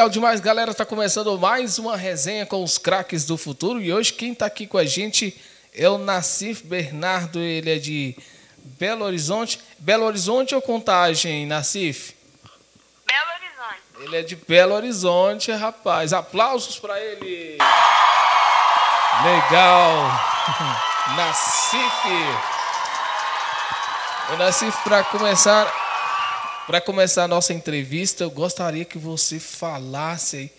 Legal demais, galera. Tá começando mais uma resenha com os craques do futuro. E hoje quem tá aqui com a gente é o Nassif Bernardo. Ele é de Belo Horizonte. Belo Horizonte ou Contagem, Nassif? Belo Horizonte. Ele é de Belo Horizonte, rapaz. Aplausos para ele. Legal. Nassif. O Nassif, para começar, para começar a nossa entrevista, eu gostaria que você falasse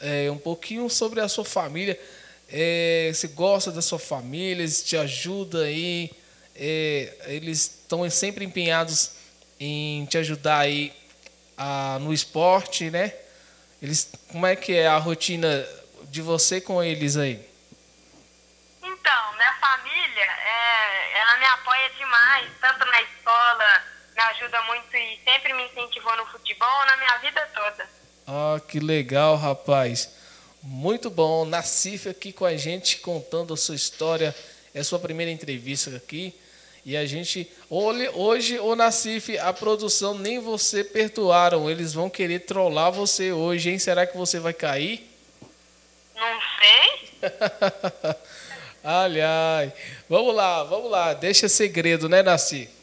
é, um pouquinho sobre a sua família. É, você gosta da sua família, eles te ajudam aí, é, eles estão sempre empenhados em te ajudar aí a, no esporte, né? Eles, como é que é a rotina de você com eles aí? Então, minha família, é, ela me apoia demais, tanto na escola, me ajuda muito e sempre me incentivou no futebol, na minha vida toda. Ah, que legal, rapaz. Muito bom. Nassif aqui com a gente, contando a sua história. É a sua primeira entrevista aqui. E a gente, hoje, o Nassif, a produção nem você perdoaram. Eles vão querer trollar você hoje, hein? Será que você vai cair? Não sei. Aliás, vamos lá, vamos lá. Deixa segredo, né, Nassif?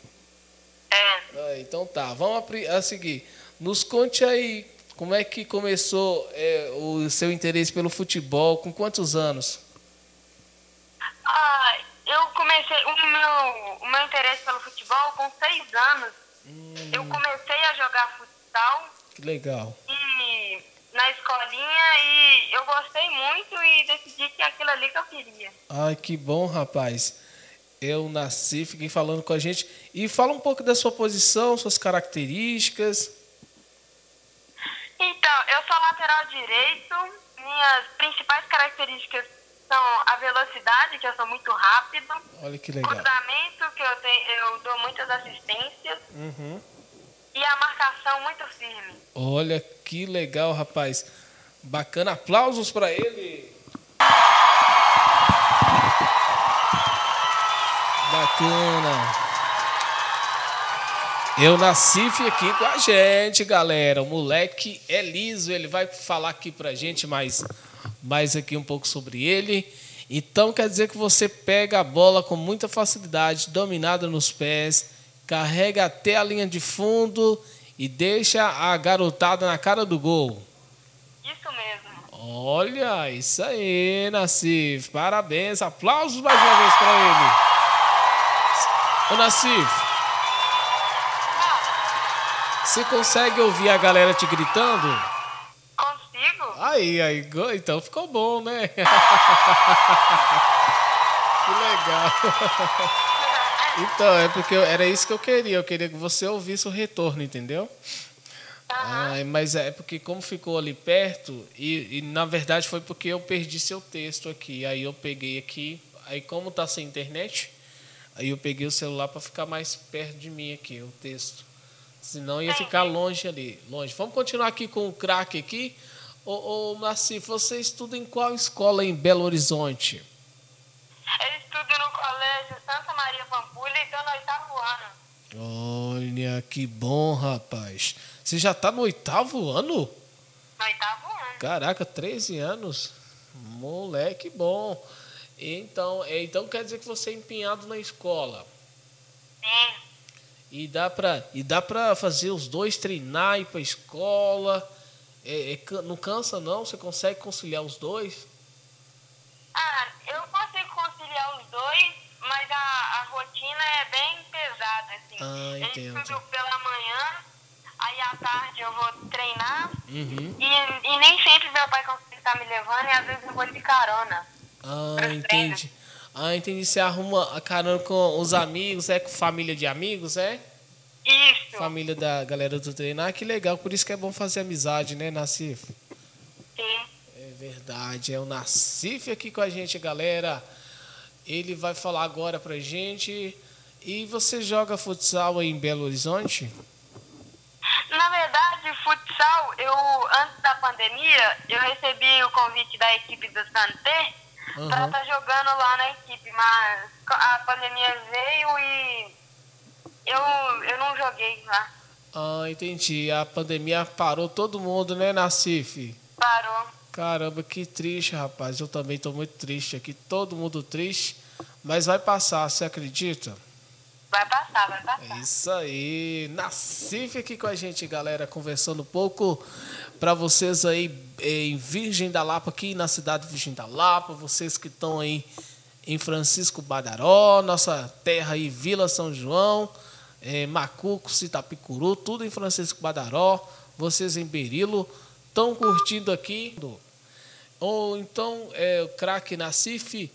É. Ah, então tá, vamos a, a seguir. Nos conte aí como é que começou é, o seu interesse pelo futebol, com quantos anos? Ah, eu comecei o meu, o meu interesse pelo futebol com seis anos. Hum, Eu comecei a jogar futsal que legal. e na escolinha e eu gostei muito e decidi que é aquilo ali que eu queria. Ai, que bom, rapaz. Eu nasci, fiquei falando com a gente. E fala um pouco da sua posição, suas características. Então, eu sou lateral direito. Minhas principais características são a velocidade, que eu sou muito rápido, Olha que legal. cruzamento, que eu, tenho, eu dou muitas assistências, Uhum. e a marcação muito firme. Olha que legal, rapaz. Bacana. Aplausos para ele. Bacana. Eu nasci aqui com a gente, galera. O moleque é liso, ele vai falar aqui pra gente mais, mais aqui um pouco sobre ele. Então quer dizer que você pega a bola com muita facilidade, dominada nos pés, carrega até a linha de fundo e deixa a garotada na cara do gol. Isso mesmo. Olha, isso aí, Nassif. Parabéns. Aplausos mais uma vez para ele. Ô, Nassif, você consegue ouvir a galera te gritando? Consigo? Aí, aí, então ficou bom, né? que legal. Então, é porque eu- era isso que eu queria. Eu queria que você ouvisse o retorno, entendeu? Ai, mas é porque como ficou ali perto, e, e, na verdade foi porque eu perdi seu texto aqui. Aí eu peguei aqui, aí como tá sem internet, aí eu peguei o celular para ficar mais perto de mim aqui, o texto. Senão ia ficar longe ali, longe. Vamos continuar aqui com o craque aqui. Ô, ô Nassif, você estuda em qual escola em Belo Horizonte? Eu estudo no colégio Santa Maria Pampulha e estou no oitavo ano. Olha, que bom, rapaz. Você já tá no oitavo ano? No oitavo ano. Caraca, 13 anos. Moleque bom. Então, é, então quer dizer que você é empenhado na escola. Sim. E dá pra, e dá pra fazer os dois treinar, ir pra escola. É, é não cansa, não? Você consegue conciliar os dois? Ah, eu consigo conciliar os dois, mas a, a rotina é bem pesada, assim. Ah, eu entendo. estudo pela manhã, aí à tarde eu vou treinar, Uhum. e, e nem sempre meu pai consegue estar me levando, e às vezes eu vou de carona. Ah, entendi. Ah, entendi. Você arruma a carona com os amigos, é com família de amigos, é? Isso, Família da galera do treinar. Ah, que legal. Por isso que é bom fazer amizade, né, Nassif? sim. É verdade, é o Nassif aqui com a gente, galera. Ele vai falar agora pra gente. E você joga futsal aí em Belo Horizonte? Na verdade, futsal, eu, antes da pandemia, eu recebi o convite da equipe do Santé para Aham. estar jogando lá na equipe, mas a pandemia veio e eu, eu não joguei lá. Ah, entendi. A pandemia parou todo mundo, né, Nacif? Parou. Caramba, que triste, rapaz. Eu também estou muito triste aqui. Todo mundo triste. Mas vai passar, você acredita? Vai passar, vai passar. É isso aí. Nacif aqui com a gente, galera, conversando um pouco para vocês aí em Virgem da Lapa, aqui na cidade de Virgem da Lapa, vocês que estão aí em Francisco Badaró, nossa terra aí, Vila São João, é, Macuco, Citapicuru, tudo em Francisco Badaró, vocês em Berilo, estão curtindo aqui. Ou então, é, o craque Nacif,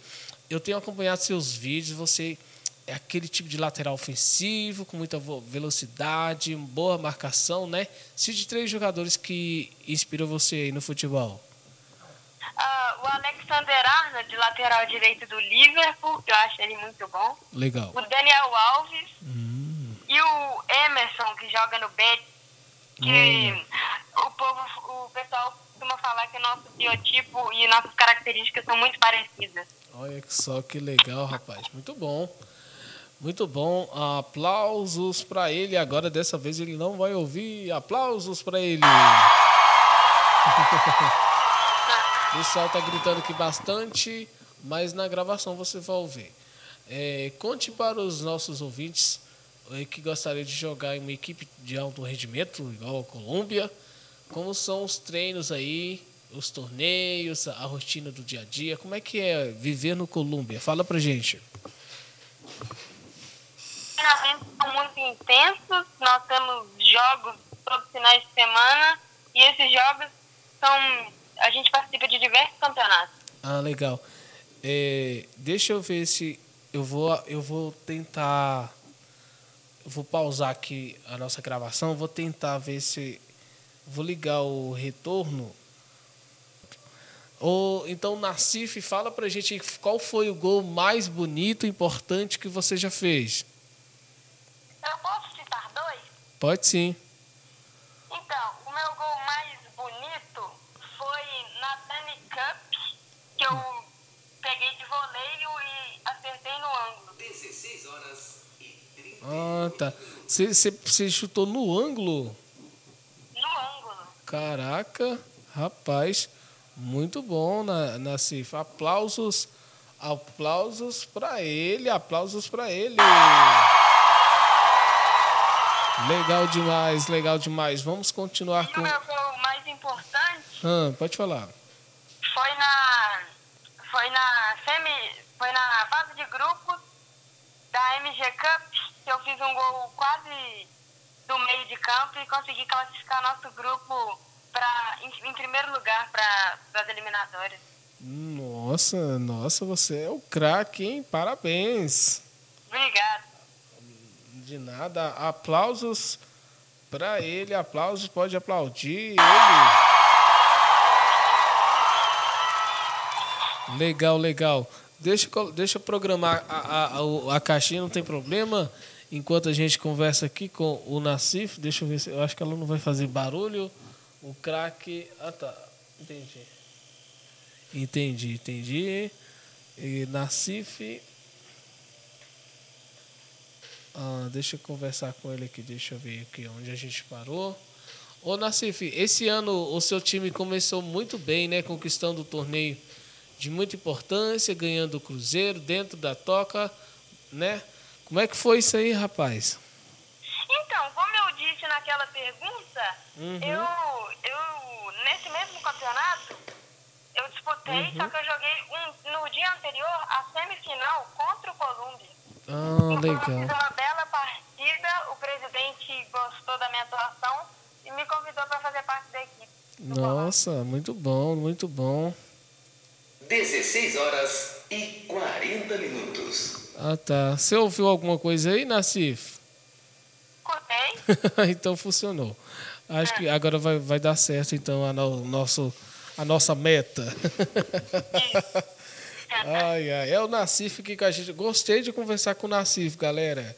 eu tenho acompanhado seus vídeos, você é aquele tipo de lateral ofensivo, com muita velocidade, boa marcação, né? De três jogadores que inspiram você aí no futebol. Uh, o Alexander Arnold, lateral direito do Liverpool, que eu acho ele muito bom. Legal. O Daniel Alves. Hum. E o Emerson, que joga no Betis. Que hum. o povo, o pessoal costuma falar que o nosso biotipo e nossas características são muito parecidas. Olha só que legal, rapaz. Muito bom. Muito bom. Aplausos para ele. Agora, dessa vez, ele não vai ouvir. Aplausos para ele. o pessoal tá gritando aqui bastante, mas na gravação você vai ouvir. É, conte para os nossos ouvintes é, que gostariam de jogar em uma equipe de alto rendimento, igual a Colômbia, como são os treinos aí, os torneios, a rotina do dia a dia, como é que é viver no Colômbia? Fala pra gente treinamentos são muito intensos, nós temos jogos todos os finais de semana e esses jogos são. A gente participa de diversos campeonatos. Ah, legal. É, deixa eu ver se eu vou, eu vou tentar. Vou pausar aqui a nossa gravação, vou tentar ver se. Vou ligar o retorno. Ou então, Nassif, fala pra gente qual foi o gol mais bonito, importante que você já fez. Eu posso citar dois? Pode sim. Então, o meu gol mais bonito foi na Dani Cup, que eu peguei de voleio e acertei no ângulo. 16 horas e 30 Ah, tá. Você, você, você chutou no ângulo? No ângulo. Caraca, rapaz, muito bom, na, na Cif. Aplausos, aplausos para ele, aplausos para ele. Legal demais, legal demais. Vamos continuar com. O meu gol mais importante. Ah, pode falar. Foi na. Foi na semi. Foi na fase de grupos da MG Cup que eu fiz um gol quase do meio de campo e consegui classificar nosso grupo pra, em, em primeiro lugar para as eliminatórias. Nossa, nossa, você é o craque, hein? Parabéns. Obrigado. De nada. Aplausos para ele. Aplausos, pode aplaudir ele. Legal, legal. Deixa, deixa eu programar a, a, a caixinha, não tem problema. Enquanto a gente conversa aqui com o Nassif, deixa eu ver se. Eu acho que ela não vai fazer barulho. O craque. Ah, tá. Entendi. Entendi, entendi. E Nassif. Ah, deixa eu conversar com ele aqui, deixa eu ver aqui onde a gente parou. Ô Nassif, esse ano o seu time começou muito bem, né? Conquistando o torneio de muita importância, ganhando o Cruzeiro dentro da toca, né? Como é que foi isso aí, rapaz? Então, como eu disse naquela pergunta, uhum. eu, eu, nesse mesmo campeonato, eu disputei, uhum. só que eu joguei um, no dia anterior a semifinal contra o Colômbia. Ah, legal. Fiz uma bela partida, o presidente gostou da minha atuação e me convidou para fazer parte da equipe. Nossa, muito bom, muito bom. 16 horas e 40 minutos. Ah, tá. Você ouviu alguma coisa aí, Nassif? Escutei. então funcionou. Acho é. que agora vai, vai dar certo, então, a, no, nosso, a nossa meta. Isso. Ai, ai. É o Nassif aqui com a gente. Gostei de conversar com o Nassif, galera.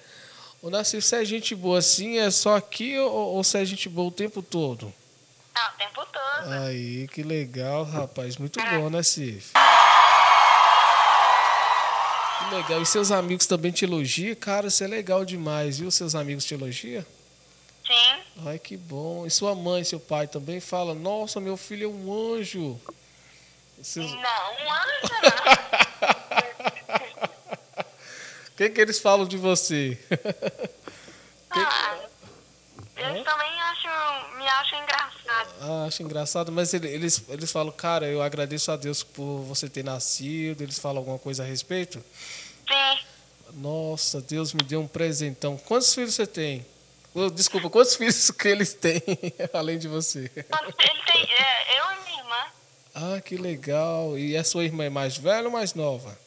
O Nassif, se é gente boa assim, é só aqui ou, ou se é gente boa o tempo todo? Ah, o tempo todo. Aí, que legal, rapaz. Muito é. bom, Nassif. Que legal. E seus amigos também te elogiam? Cara, isso é legal demais, viu? Seus amigos te elogiam? Sim. Ai, que bom. E sua mãe, seu pai também fala: Nossa, meu filho é um anjo. Vocês... Não, um anjo não. O que, que eles falam de você? ah, eles também acham, me acham engraçado. Ah, acho engraçado, mas eles, eles falam, cara, eu agradeço a Deus por você ter nascido. Eles falam alguma coisa a respeito? Sim. Nossa, Deus me deu um presentão. Quantos filhos você tem? Desculpa, quantos filhos que eles têm, além de você? Ele tem, é, eu e minha irmã. Ah, que legal. E a sua irmã é mais velha ou mais nova?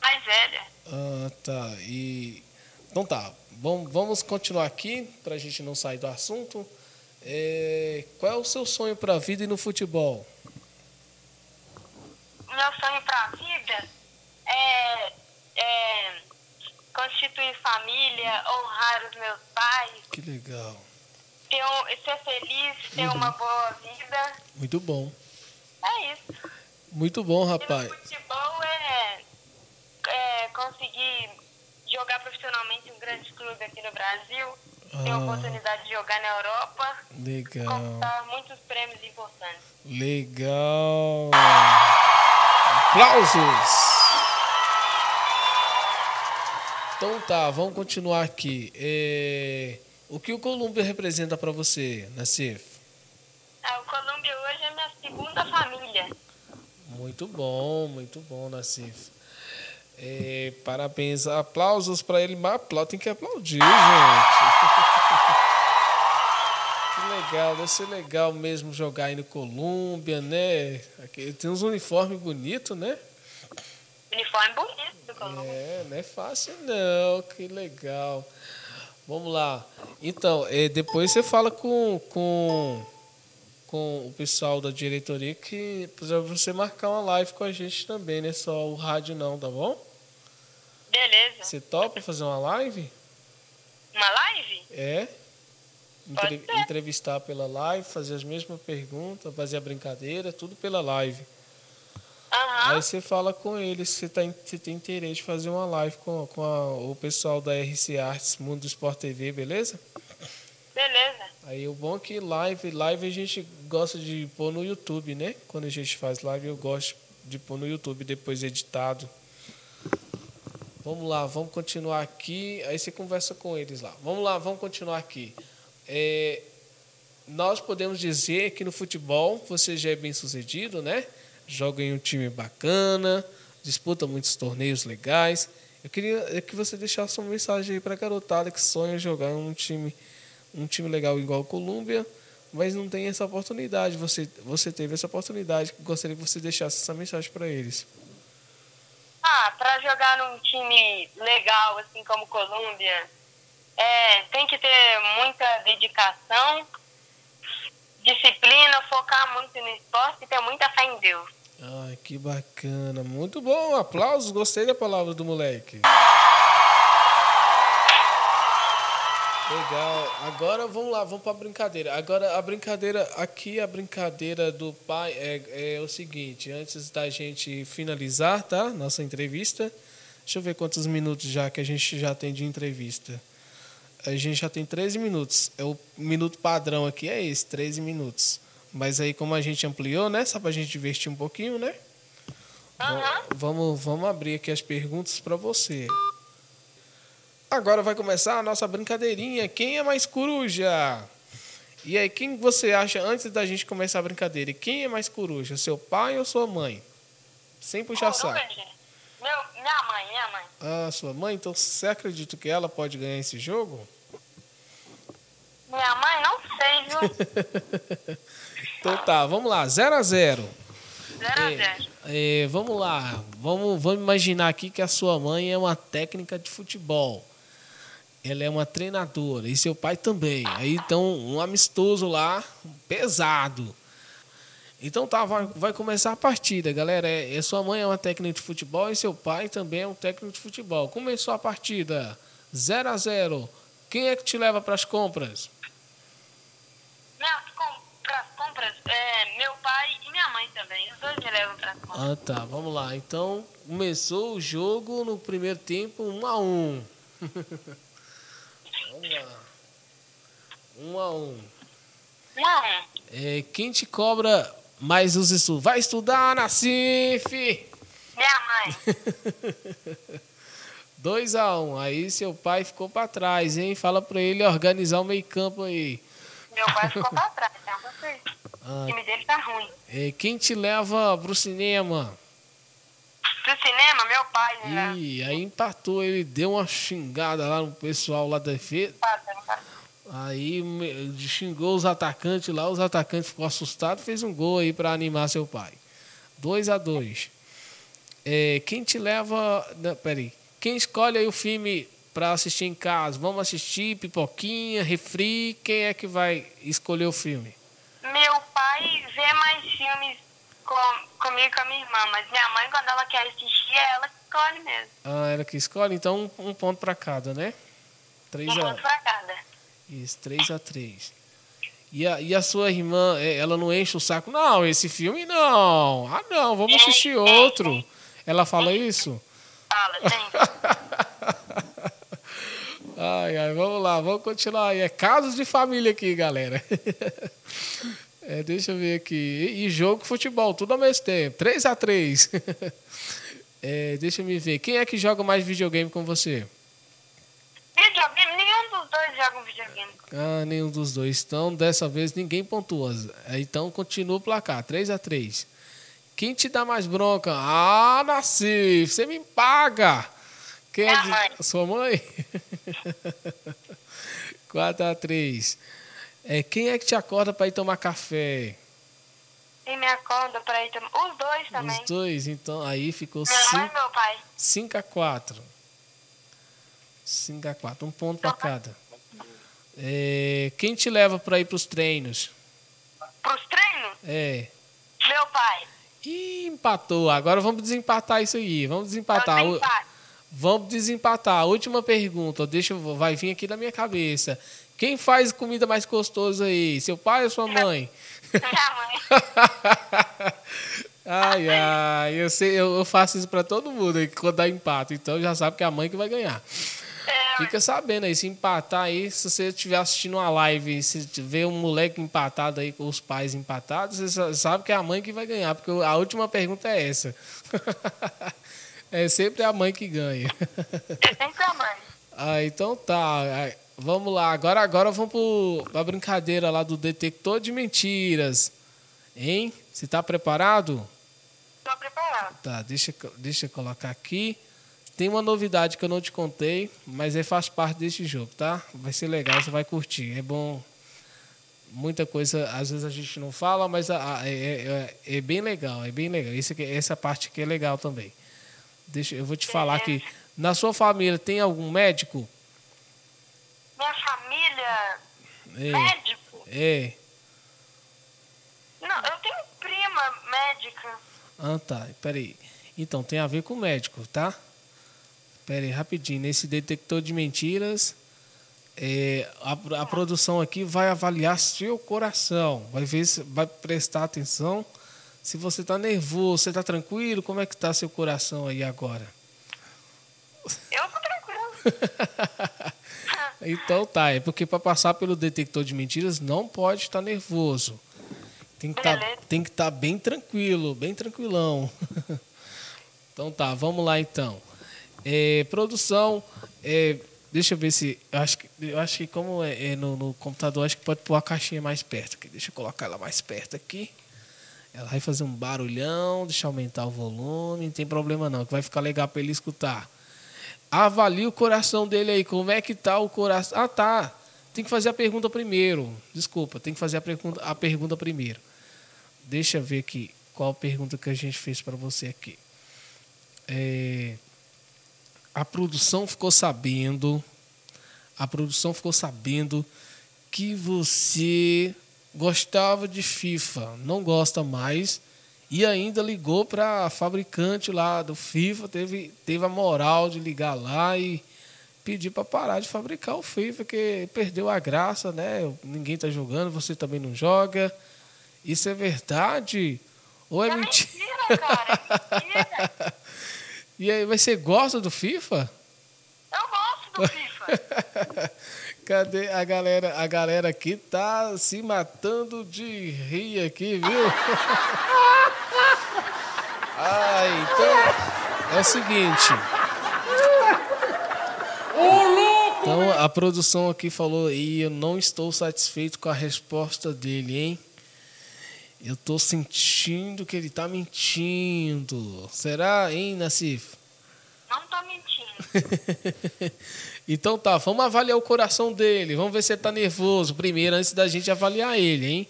Mais velha. Ah, tá. E... Então tá, Bom, vamos continuar aqui, para a gente não sair do assunto. É... Qual é o seu sonho para a vida e no futebol? Meu sonho para a vida é, é constituir família, honrar os meus pais. Que legal. Ter um, ser feliz, ter uhum. uma boa vida. Muito bom. É isso. Muito bom, rapaz. E no futebol é, é conseguir jogar profissionalmente em um grande clube aqui no Brasil. Ah. Ter a oportunidade de jogar na Europa. Legal. Conquistar muitos prêmios importantes. Legal. Aplausos. Então tá, vamos continuar aqui. É... O que o Colômbia representa para você, Nassif? Ah, o Colômbia hoje é minha segunda família. Muito bom, muito bom, Nassif. É, parabéns, aplausos para ele, mas aplausos, tem que aplaudir, gente. que legal, deve ser legal mesmo jogar aí no Colômbia, né? Aqui, tem uns uniformes bonitos, né? Uniforme bonito do Colômbia. É, não é fácil não, que legal. Vamos lá. Então, é, depois você fala com, com, com o pessoal da diretoria que para você marcar uma live com a gente também, né? Só o rádio não, tá bom? Beleza. Você topa fazer uma live? Uma live? É. Entre, entrevistar pela live, fazer as mesmas perguntas, fazer a brincadeira, tudo pela live. Uhum. Aí você fala com eles se você, tá, se tem interesse de fazer uma live com, com a, o pessoal da RC Arts, Mundo do Sport TV, beleza? Aí o bom é que live, live a gente gosta de pôr no YouTube, né? Quando a gente faz live, eu gosto de pôr no YouTube depois editado. Vamos lá, vamos continuar aqui. Aí você conversa com eles lá. Vamos lá, vamos continuar aqui. É, nós podemos dizer que no futebol você já é bem sucedido, né? joga em um time bacana, disputa muitos torneios legais. Eu queria que você deixasse uma mensagem aí para a garotada que sonha jogar em um time, um time legal igual o Colômbia, mas não tem essa oportunidade. Você, você teve essa oportunidade. Gostaria que você deixasse essa mensagem para eles. Ah, para jogar num time legal, assim como Colômbia, é, tem que ter muita dedicação, disciplina, focar muito no esporte e ter muita fé em Deus. Ai, que bacana. Muito bom. Aplausos. Gostei da palavra do moleque. Legal. Agora vamos lá, vamos para a brincadeira. Agora a brincadeira aqui, a brincadeira do pai é, é o seguinte. Antes da gente finalizar, tá? Nossa entrevista. Deixa eu ver quantos minutos já que a gente já tem de entrevista. A gente já tem 13 minutos. É o minuto padrão aqui é esse, 13 minutos. Mas aí, como a gente ampliou, né? Só para a gente divertir um pouquinho, né? Uhum. Vamos, vamos abrir aqui as perguntas para você. Agora vai começar a nossa brincadeirinha. Quem é mais coruja? E aí, quem você acha, antes da gente começar a brincadeira, quem é mais coruja? Seu pai ou sua mãe? Sem puxar saco. Meu, minha mãe, minha mãe. Ah, sua mãe? Então você acredita que ela pode ganhar esse jogo? Minha mãe, não sei, viu? Então tá, vamos lá, 0 a 0 0 a 0 é, Vamos lá, vamos, vamos imaginar aqui que a sua mãe é uma técnica de futebol. Ela é uma treinadora e seu pai também. Aí então um amistoso lá, pesado. Então tá, vai, vai começar a partida, galera. É, é, sua mãe é uma técnica de futebol e seu pai também é um técnico de futebol. Começou a partida, 0 a 0 Quem é que te leva para as compras? compras, é, meu pai e minha mãe também. Os dois me levam para compras. Ah, tá. Vamos lá. Então, começou o jogo no primeiro tempo, 1 um a 1 um. Um a um. Um a um. É, quem te cobra mais os estudos? Vai estudar na CIF! Minha mãe. 2 a 1 um. Aí seu pai ficou pra trás, hein? Fala pra ele organizar o meio campo aí. Meu pai ficou pra trás, tá? Ah. O time dele tá ruim. É, quem te leva pro cinema? Cinema, meu pai, né? Ih, aí empatou, ele deu uma xingada lá no pessoal lá da defesa. Aí xingou os atacantes lá, os atacantes ficou assustado, fez um gol aí pra animar seu pai. 2 a 2 é, Quem te leva. Não, peraí. Quem escolhe aí o filme pra assistir em casa? Vamos assistir, pipoquinha, refri. Quem é que vai escolher o filme? Meu pai vê mais filmes com, comigo e com a minha irmã, mas minha mãe, quando ela quer assistir, é ela que escolhe mesmo. Ah, ela que escolhe? Então um, um ponto pra cada, né? 3 Um a ponto pra cada. Isso, 3 a 3 e a, e a sua irmã, é, ela não enche o saco? Não, esse filme não. Ah, não, vamos assistir outro. Ela fala isso? Fala, tem. Ai, ai, vamos lá, vamos continuar aí. É casos de família aqui, galera. É, deixa eu ver aqui. E, e jogo de futebol, tudo ao mesmo tempo. 3 a 3 é, Deixa eu me ver. Quem é que joga mais videogame com você? Videogame, nenhum dos dois joga um videogame. Ah, nenhum dos dois. Então, dessa vez, ninguém pontua. Então, continua o placar. 3 a 3 Quem te dá mais bronca? Ah, Nasci, você me paga. Quem é Minha de... mãe. Sua mãe? 4 a 3 é, Quem é que te acorda para ir tomar café? E me acorda pra ir tomar. Os dois também. Os dois, então aí ficou Minha mãe 5 e meu pai. 5 a 4 5 a 4 um ponto para cada. É, quem te leva para ir para os treinos? Pros treinos, É. meu pai. Ih, empatou. Agora vamos desempatar isso aí. Vamos desempatar. Vamos desempatar. Última pergunta. Deixa, vai vir aqui na minha cabeça. Quem faz comida mais gostosa aí? Seu pai ou sua mãe? Minha mãe. ai, ai. Eu, sei, eu, eu faço isso pra todo mundo aí quando dá empate. Então já sabe que é a mãe que vai ganhar. É, Fica sabendo aí, se empatar aí, se você estiver assistindo uma live e se vê um moleque empatado aí com os pais empatados, você sa- sabe que é a mãe que vai ganhar, porque a última pergunta é essa. é sempre a mãe que ganha. é sempre a mãe. Ah, então tá. Vamos lá. Agora, agora vamos pro, pra brincadeira lá do detector de mentiras. Hein? Você tá preparado? Tô preparado. Tá, deixa, eu- deixa eu colocar aqui. Tem uma novidade que eu não te contei, mas é faz parte deste jogo, tá? Vai ser legal, você vai curtir. É bom. Muita coisa, às vezes a gente não fala, mas a- a- é, é- é bem legal, é bem legal. Esse essa parte aqui é legal também. Deixa, eu vou te falar que na sua família tem algum médico? Minha família, É, médico? é. Não, eu tenho prima médica. Ah, tá. Peraí. Então, tem a ver com médico, tá? Peraí, rapidinho. Nesse detector de mentiras, é, a, a produção aqui vai avaliar seu coração. Vai ver se vai prestar atenção. Se você tá nervoso, você tá tranquilo, como é que tá seu coração aí agora? Eu tô tranquilo. Então tá, é porque para passar pelo detector de mentiras não pode estar nervoso. Tem que tá, Beleza. tem que estar bem tranquilo, bem tranquilão. então tá, vamos lá então. É, produção, é, deixa eu ver se eu acho que eu acho que como é, é no, no computador acho que pode pôr a caixinha mais perto aqui. Deixa eu colocar ela mais perto aqui. Ela vai fazer um barulhão, deixa eu aumentar o volume, não tem problema não, que vai ficar legal para ele escutar. Avalie o coração dele aí. Como é que tá o coração? Ah, tá. Tem que fazer a pergunta primeiro. Desculpa, tem que fazer a pergunta, a pergunta primeiro. Deixa eu ver aqui qual a pergunta que a gente fez para você aqui. É, a produção ficou sabendo. A produção ficou sabendo que você gostava de FIFA, não gosta mais e ainda ligou para a fabricante lá do FIFA, teve, teve a moral de ligar lá e pedir para parar de fabricar o FIFA, que perdeu a graça, né? Ninguém tá jogando, você também não joga. Isso é verdade? Ou é, É mentira? mentira, cara. É mentira. E aí, mas você gosta do FIFA? Eu gosto do FIFA. cadê a galera? A galera aqui tá se matando de rir aqui, viu? ah, então é o seguinte. Então a produção aqui falou e eu não estou satisfeito com a resposta dele, hein? Eu tô sentindo que ele tá mentindo. Será, hein, Nassif? Então tá, vamos avaliar o coração dele. Vamos ver se ele tá nervoso primeiro, antes da gente avaliar ele, hein?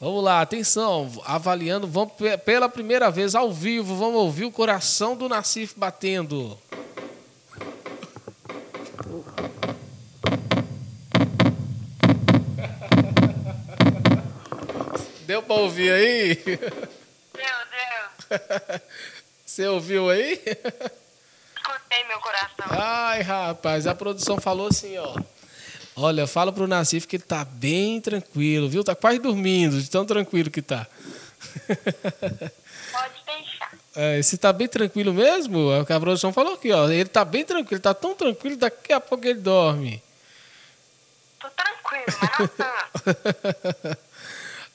Vamos lá, atenção, avaliando, vamos pela primeira vez ao vivo, vamos ouvir o coração do Nassif batendo. Deu para ouvir aí? Meu Deus. Você ouviu aí? Meu coração. Ai, rapaz, a produção falou assim, ó. Olha, fala pro Nassif que ele tá bem tranquilo, viu? Tá quase dormindo, de tão tranquilo que tá. Pode deixar. É, se tá bem tranquilo mesmo, é o que a produção falou aqui, ó. Ele tá bem tranquilo, tá tão tranquilo, daqui a pouco ele dorme. Tô tranquilo, mas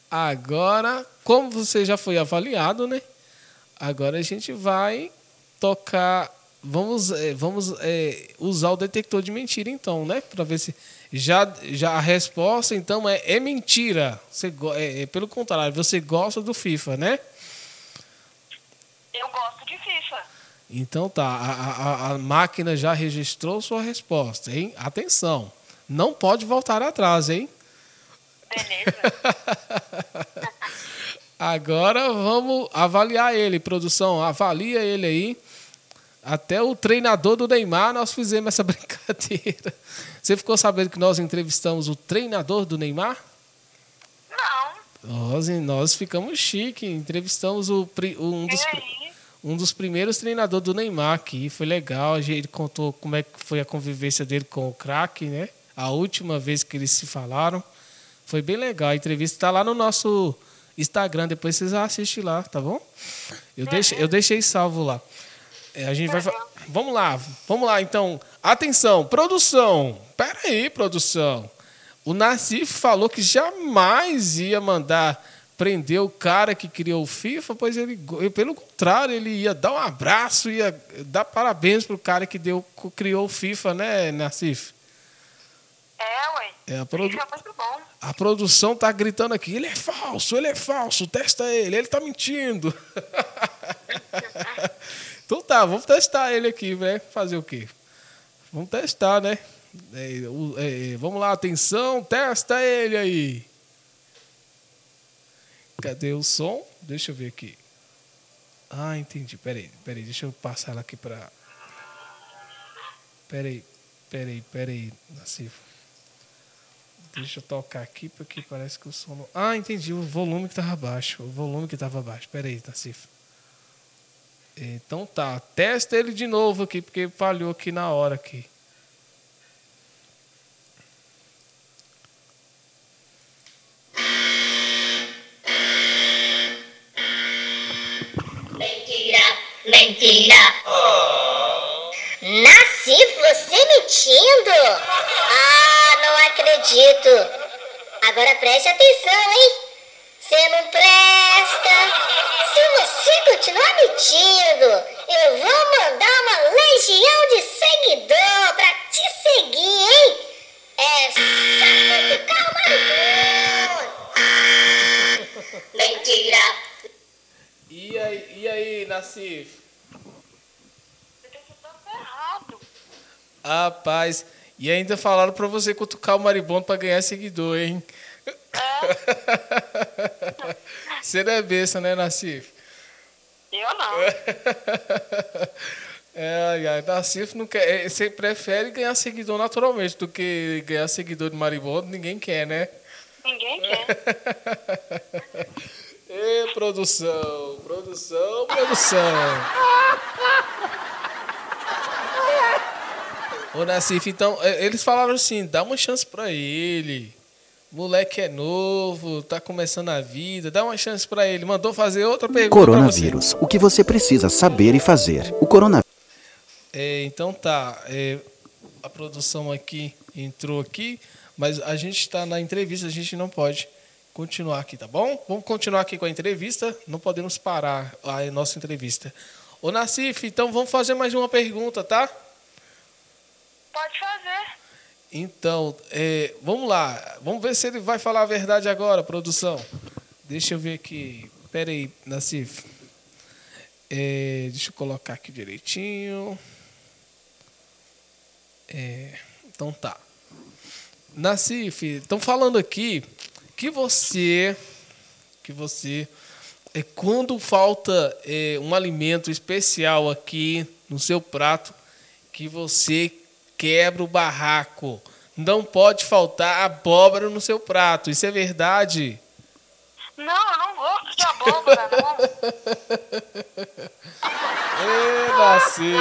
Agora, como você já foi avaliado, né? Agora a gente vai tocar. Vamos, é, vamos é, usar o detector de mentira, então, né? Para ver se. Já, já a resposta, então, é, é mentira. Você, é, é, pelo contrário, você gosta do FIFA, né? Eu gosto de FIFA. Então tá, a, a, a máquina já registrou sua resposta, hein? Atenção, não pode voltar atrás, hein? Beleza. Agora vamos avaliar ele, produção. Avalia ele aí. Até o treinador do Neymar nós fizemos essa brincadeira. Você ficou sabendo que nós entrevistamos o treinador do Neymar? Não. Nós, nós ficamos chique. Entrevistamos o, um, dos, um dos primeiros treinadores do Neymar aqui. Foi legal. Ele contou como é que foi a convivência dele com o craque, né? A última vez que eles se falaram. Foi bem legal. A entrevista está lá no nosso Instagram, depois vocês assistem lá, tá bom? Eu, uhum. deixei, eu deixei salvo lá. É, a gente vai. Vamos lá, vamos lá, então. Atenção, produção. Pera aí, produção. O Nassif falou que jamais ia mandar prender o cara que criou o FIFA, pois ele, pelo contrário, ele ia dar um abraço, ia dar parabéns pro cara que deu, criou o FIFA, né, Nassif? É, ué. É, a, produ... é a produção tá gritando aqui, ele é falso, ele é falso, testa ele, ele tá mentindo. então tá, vamos testar ele aqui, né? Fazer o quê? Vamos testar, né? É, é, vamos lá, atenção, testa ele aí. Cadê o som? Deixa eu ver aqui. Ah, entendi. Peraí, peraí, deixa eu passar ela aqui para. Peraí, peraí, peraí, Nacifa. Deixa eu tocar aqui, porque parece que o som não... Ah, entendi. O volume que estava baixo. O volume que estava baixo. Espera aí, Tassif. Então tá. Testa ele de novo aqui, porque falhou aqui na hora aqui. E ainda falaram para você cutucar o maribondo para ganhar seguidor, hein? É. você não é besta, né, Nassif? Eu não. É, é, Nassif não quer. É, você prefere ganhar seguidor naturalmente do que ganhar seguidor de maribondo? Ninguém quer, né? Ninguém quer. Ê, produção, produção, produção. Ô, Nassif, então, é, eles falaram assim: dá uma chance para ele. Moleque é novo, tá começando a vida, dá uma chance para ele. Mandou fazer outra pergunta. Coronavírus. O que você precisa saber e fazer? O coronavírus. É, então tá. É, a produção aqui entrou aqui, mas a gente está na entrevista, a gente não pode continuar aqui, tá bom? Vamos continuar aqui com a entrevista, não podemos parar a nossa entrevista. Ô Nassif, então vamos fazer mais uma pergunta, tá? Pode fazer. Então, é, vamos lá. Vamos ver se ele vai falar a verdade agora, produção. Deixa eu ver aqui. Pera aí, Nassif. É, deixa eu colocar aqui direitinho. É, então tá. Nassif, estão falando aqui que você, que você, é quando falta é, um alimento especial aqui no seu prato, que você quebra o barraco. Não pode faltar abóbora no seu prato. Isso é verdade? Não, eu não gosto de abóbora, não. Ê, nasceu.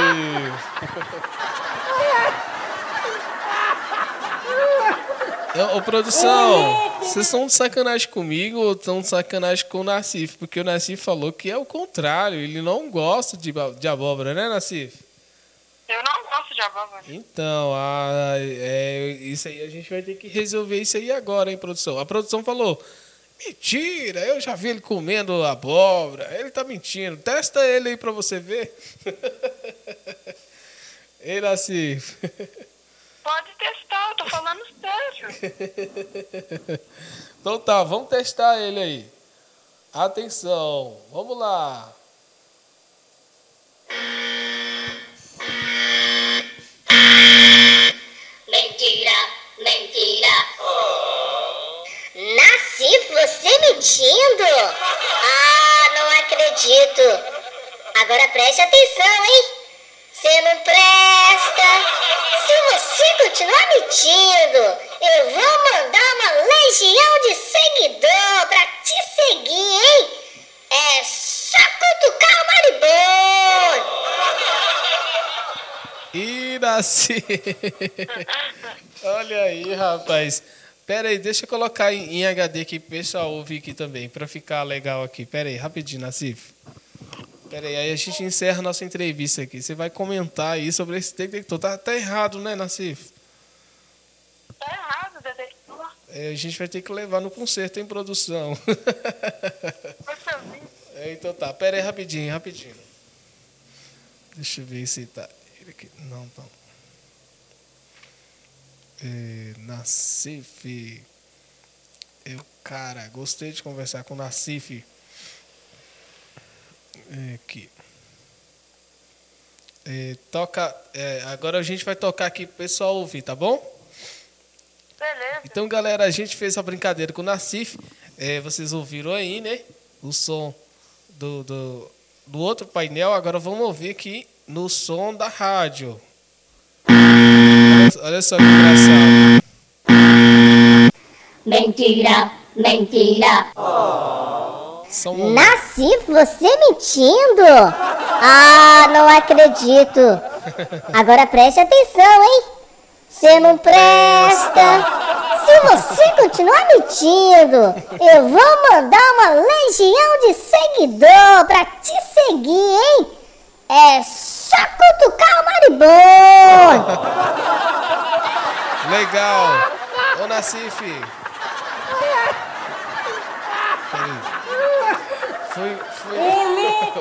Ô, produção, vocês estão de sacanagem comigo ou estão de sacanagem com o Nassif? Porque o Nassif falou que é o contrário, ele não gosta de, de abóbora, né, Nassif? Eu não gosto de abóbora. Então, ah, é, isso aí a gente vai ter que resolver isso aí agora, hein, produção? A produção falou: mentira, eu já vi ele comendo abóbora, ele tá mentindo. Testa ele aí pra você ver. Ei, Nassif. Pode testar, eu tô falando sério. então tá, vamos testar ele aí. Atenção, vamos lá. Mentindo? Ah, não acredito. Agora preste atenção, hein? Você não presta. Se você continuar mentindo, eu vou mandar uma legião de seguidor pra te seguir, hein? É só cutucar o maribondo. Iraci. Olha aí, rapaz. Pera aí, deixa eu colocar em, em HD aqui pessoal ouvir aqui também, pra ficar legal aqui. Pera aí, rapidinho, Nassif. Pera aí, aí a gente encerra a nossa entrevista aqui. Você vai comentar aí sobre esse detector. Tá, tá errado, né, Nassif? Tá errado, detector. É, a gente vai ter que levar no conserto em produção. É, então tá, pera aí rapidinho, rapidinho. Deixa eu ver se tá. Ele aqui. Não, tá. É, Nassif. Eu, cara, gostei de conversar com o Nassif. É, aqui. É, toca. é, agora a gente vai tocar aqui pro pessoal ouvir, tá bom? Beleza. Então, galera, a gente fez a brincadeira com o Nassif. É, vocês ouviram aí, né? O som do, do, do outro painel. Agora vamos ouvir aqui no som da rádio. Olha, só que engraçado. Mentira, mentira. Só um. Nasci você mentindo? Ah, não acredito. Agora preste atenção, hein? Você não presta. Se você continuar mentindo, eu vou mandar uma legião de seguidor pra te seguir, hein? É só cutucar o maribondo. Legal. Ô, Nassif. Foi, foi...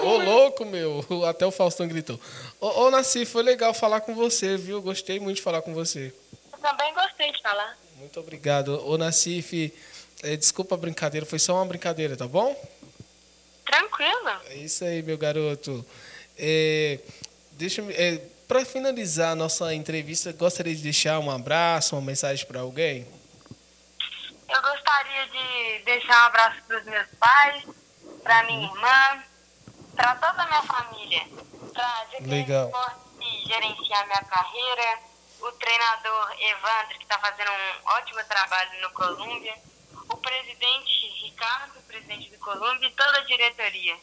Ô, louco, meu. Até o Faustão gritou. Ô, ô, Nassif, foi legal falar com você, viu? Gostei muito de falar com você. Eu também gostei de falar. Muito obrigado. Ô, Nassif, eh, desculpa a brincadeira, foi só uma brincadeira, tá bom? Tranquilo. É isso aí, meu garoto. É, deixa é, para finalizar a nossa entrevista, gostaria de deixar um abraço, uma mensagem para alguém? Eu gostaria de deixar um abraço para os meus pais, para minha irmã, para toda a minha família, para Legal. que gerenciar minha carreira, o treinador Evandro, que está fazendo um ótimo trabalho no Colômbia, o presidente Ricardo, presidente do Colômbia, e toda a diretoria.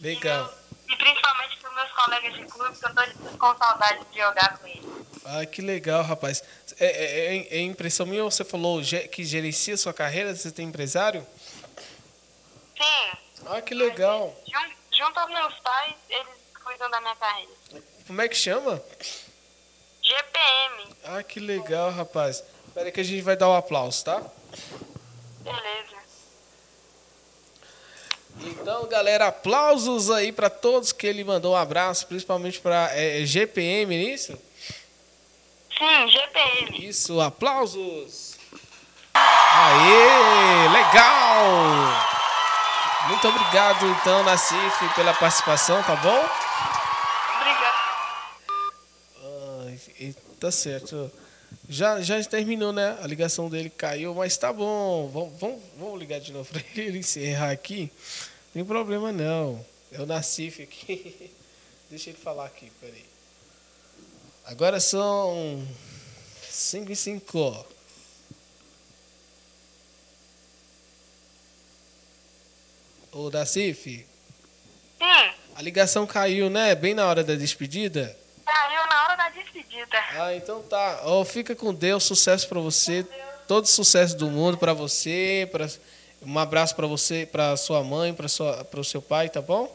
Legal. E principalmente para meus colegas de clube, que eu estou com saudade de jogar com eles. Ah, que legal, rapaz. É, é, é- é impressão minha ou você falou que gerencia sua carreira? Você tem empresário? Sim, Ah, que legal. jun- junto aos meus pais, eles cuidam da minha carreira. Como é que chama? GPM. Ah, que legal, rapaz. Espera aí que a gente vai dar um aplauso, tá? Beleza. Então, galera, aplausos aí para todos que ele mandou um abraço, principalmente para é, GPM, é isso? Sim, GPM. Isso, aplausos. Aê, legal. Muito obrigado, então, Nassif, pela participação, tá bom? Obrigado. tá certo. Já, já terminou, né? A ligação dele caiu, mas tá bom. Vamos, vamos, vamos ligar de novo para ele encerrar aqui. Não tem problema não. É o Nassif aqui. Deixa ele falar aqui, peraí. Agora são 5 e 5. Ô, Nassif. Sim. A ligação caiu, né? Bem na hora da despedida. Caiu na hora da despedida. Ah, então tá. Oh, fica com Deus, sucesso para você, todo sucesso do mundo para você, para um abraço para você, para sua mãe, para sua, para o seu pai, tá bom?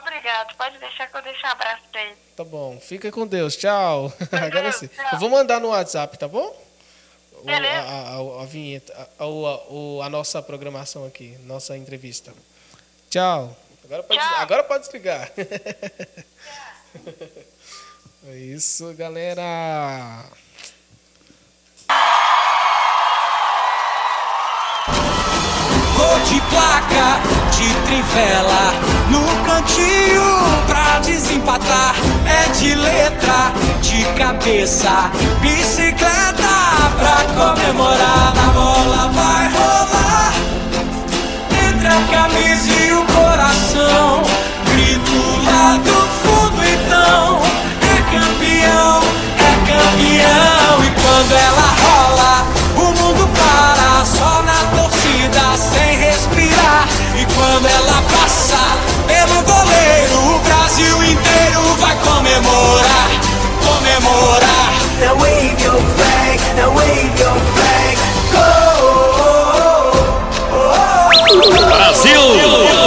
Obrigado. Pode deixar que eu deixo um abraço pra ele. Tá bom. Fica com Deus. Tchau. Agora Deus, sim. tchau. Eu vou mandar no WhatsApp, tá bom? O- a, a, a vinheta, a, a, a nossa programação aqui, nossa entrevista. Tchau. Agora pode, Tchau. agora pode desligar. É isso, galera. Cor de placa, de trivela No cantinho pra desempatar. É de letra, de cabeça Bicicleta pra comemorar. A bola vai rolar Entre a camisa e o coração. Grito lá do fundo então campeão, é campeão. E quando ela rola, o mundo para, só na torcida, sem respirar. E quando ela passa pelo goleiro, o Brasil inteiro vai comemorar, comemorar. Now wave your flag, now wave your flag. Go! Oh, oh, oh, Brasil!